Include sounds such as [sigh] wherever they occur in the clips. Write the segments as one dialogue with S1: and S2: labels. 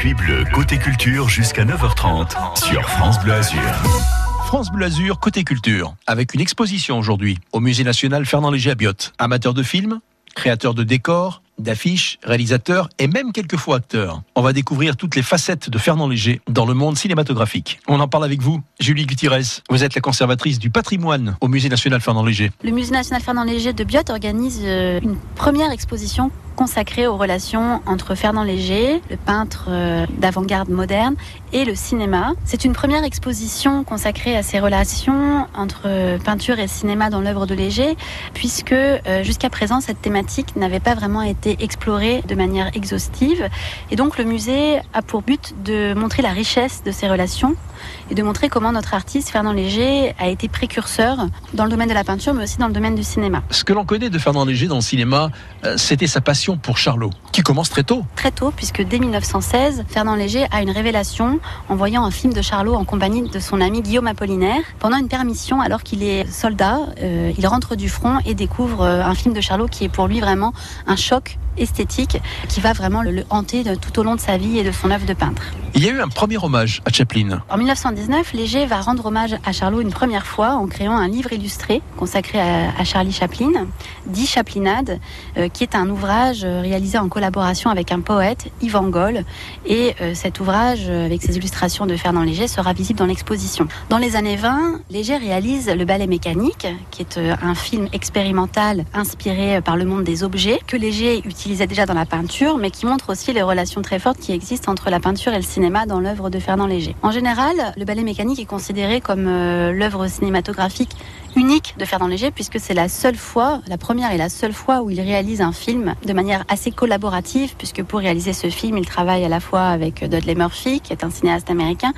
S1: circuit bleu côté culture jusqu'à 9h30 sur France Bleu Azur.
S2: France Bleu Azur, côté culture, avec une exposition aujourd'hui au Musée national Fernand Léger à Biot. Amateur de films, créateur de décors, d'affiches, réalisateur et même quelquefois acteur. On va découvrir toutes les facettes de Fernand Léger dans le monde cinématographique. On en parle avec vous, Julie Gutierrez. Vous êtes la conservatrice du patrimoine au Musée national Fernand Léger.
S3: Le Musée national Fernand Léger de Biot organise euh, une première exposition consacrée aux relations entre Fernand Léger, le peintre euh, d'avant-garde moderne, et le cinéma. C'est une première exposition consacrée à ces relations entre euh, peinture et cinéma dans l'œuvre de Léger, puisque jusqu'à présent cette thématique n'avait pas vraiment été explorée de manière exhaustive. Et donc le musée a pour but de montrer la richesse de ces relations et de montrer comment notre artiste Fernand Léger a été précurseur dans le domaine de la peinture, mais aussi dans le domaine du cinéma.
S2: Ce que l'on connaît de Fernand Léger dans le cinéma, euh, c'était sa passion pour Charlot, qui commence très tôt.
S3: Très tôt, puisque dès 1916, Fernand Léger a une révélation en voyant un film de Charlot en compagnie de son ami Guillaume Apollinaire. Pendant une permission, alors qu'il est soldat, euh, il rentre du front et découvre euh, un film de Charlot qui est pour lui vraiment un choc esthétique qui va vraiment le, hanter tout au long de sa vie et de son œuvre de peintre.
S2: Il y a eu un premier hommage à Chaplin.
S3: En 1919, Léger va rendre hommage à Charlot une première fois en créant un livre illustré consacré à, Charlie Chaplin, dit Chaplinade, euh, qui est un ouvrage euh, réalisé en collaboration avec un poète, Yvan Goll. Et euh, cet ouvrage, avec ses illustrations de Fernand Léger, sera visible dans l'exposition. Dans les années 20, Léger réalise Le ballet mécanique, qui est un film expérimental inspiré par le monde des objets, que Léger utilisait déjà dans la peinture, mais qui montre aussi les relations très fortes qui existent entre la peinture et le cinéma dans l'œuvre de Fernand Léger. En général, le ballet mécanique est considéré comme euh, l'œuvre cinématographique unique de Fernand Léger puisque c'est la seule fois, la première et la seule fois où il réalise un film de manière assez collaborative puisque pour réaliser ce film, il travaille à la fois avec Dudley Murphy qui est un cinéaste américain,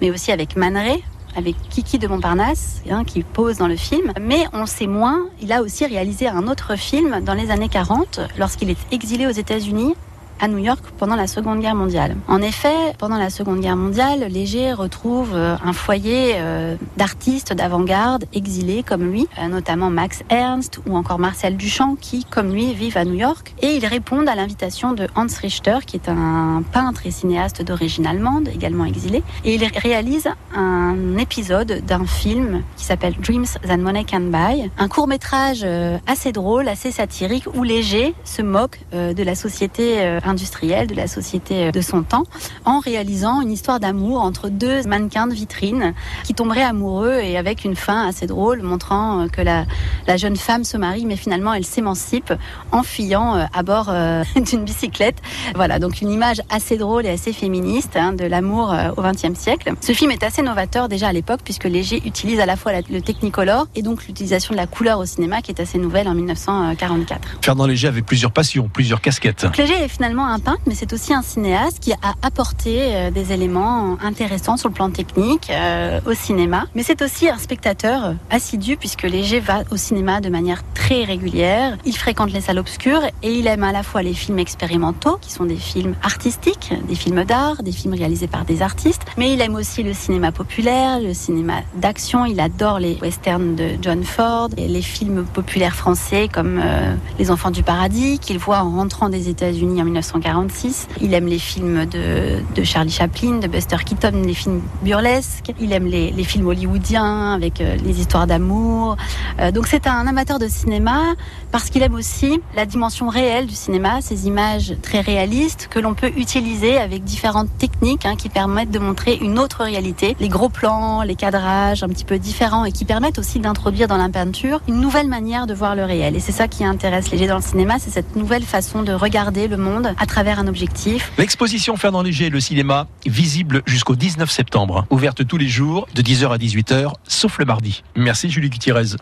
S3: mais aussi avec Man Ray, avec Kiki de Montparnasse, hein, qui pose dans le film. Mais on sait moins, il a aussi réalisé un autre film dans les années 40, lorsqu'il est exilé aux États-Unis à New York pendant la Seconde Guerre mondiale. En effet, pendant la Seconde Guerre mondiale, Léger retrouve euh, un foyer euh, d'artistes d'avant-garde exilés comme lui, euh, notamment Max Ernst ou encore Marcel Duchamp qui, comme lui, vivent à New York. Et ils répondent à l'invitation de Hans Richter, qui est un peintre et cinéaste d'origine allemande, également exilé. Et il réalise un épisode d'un film qui s'appelle Dreams That Money Can Buy, un court métrage assez drôle, assez satirique, où Léger se moque de la société industrielle de la société de son temps en réalisant une histoire d'amour entre deux mannequins de vitrine qui tomberaient amoureux et avec une fin assez drôle montrant que la, la jeune femme se marie mais finalement elle s'émancipe en fuyant euh, à bord euh, [laughs] d'une bicyclette. Voilà, donc une image assez drôle et assez féministe hein, de l'amour euh, au XXe siècle. Ce film est assez novateur déjà à l'époque puisque Léger utilise à la fois le technicolor et donc l'utilisation de la couleur au cinéma qui est assez nouvelle en 1944.
S2: Fernand Léger avait plusieurs passions, plusieurs casquettes.
S3: Léger est finalement un peintre, mais c'est aussi un cinéaste qui a apporté euh, des éléments intéressants sur le plan technique euh, au cinéma. Mais c'est aussi un spectateur assidu puisque Léger va au cinéma de manière très régulière. Il fréquente les salles obscures et il aime à la fois les films expérimentaux, qui sont des films artistiques, des films d'art, des films réalisés par des artistes, mais il aime aussi le cinéma populaire, le cinéma d'action. Il adore les westerns de John Ford et les films populaires français comme euh, Les Enfants du Paradis qu'il voit en rentrant des États-Unis en 19 1946. Il aime les films de, Charlie Chaplin, de Buster Keaton, les films burlesques. Il aime les, les films hollywoodiens avec euh, les histoires d'amour. Euh, donc c'est un amateur de cinéma parce qu'il aime aussi la dimension réelle du cinéma, ces images très réalistes que l'on peut utiliser avec différentes techniques hein, qui permettent de montrer une autre réalité. Les gros plans, les cadrages un petit peu différents et qui permettent aussi d'introduire dans la peinture une nouvelle manière de voir le réel. Et c'est ça qui intéresse les gens dans le cinéma, c'est cette nouvelle façon de regarder le monde à travers un objectif.
S2: L'exposition Fernand Léger, le cinéma, visible jusqu'au 19 septembre, ouverte tous les jours de 10h à 18h, sauf le mardi. Merci Julie Gutiérrez.